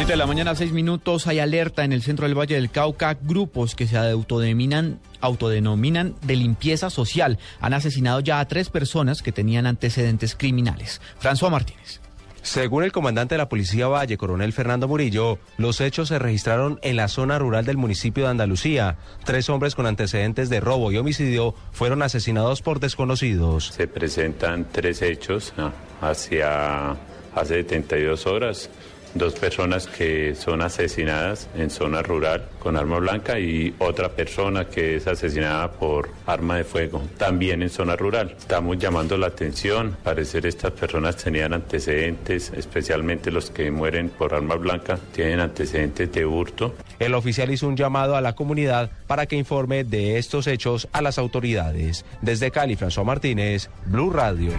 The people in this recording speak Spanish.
7 de la mañana, 6 minutos. Hay alerta en el centro del Valle del Cauca. Grupos que se autodenominan, autodenominan de limpieza social han asesinado ya a tres personas que tenían antecedentes criminales. François Martínez. Según el comandante de la Policía Valle, coronel Fernando Murillo, los hechos se registraron en la zona rural del municipio de Andalucía. Tres hombres con antecedentes de robo y homicidio fueron asesinados por desconocidos. Se presentan tres hechos hacia hace 72 horas dos personas que son asesinadas en zona rural con arma blanca y otra persona que es asesinada por arma de fuego también en zona rural. Estamos llamando la atención, parecer estas personas tenían antecedentes, especialmente los que mueren por arma blanca, tienen antecedentes de hurto. El oficial hizo un llamado a la comunidad para que informe de estos hechos a las autoridades. Desde Cali, François Martínez, Blue Radio.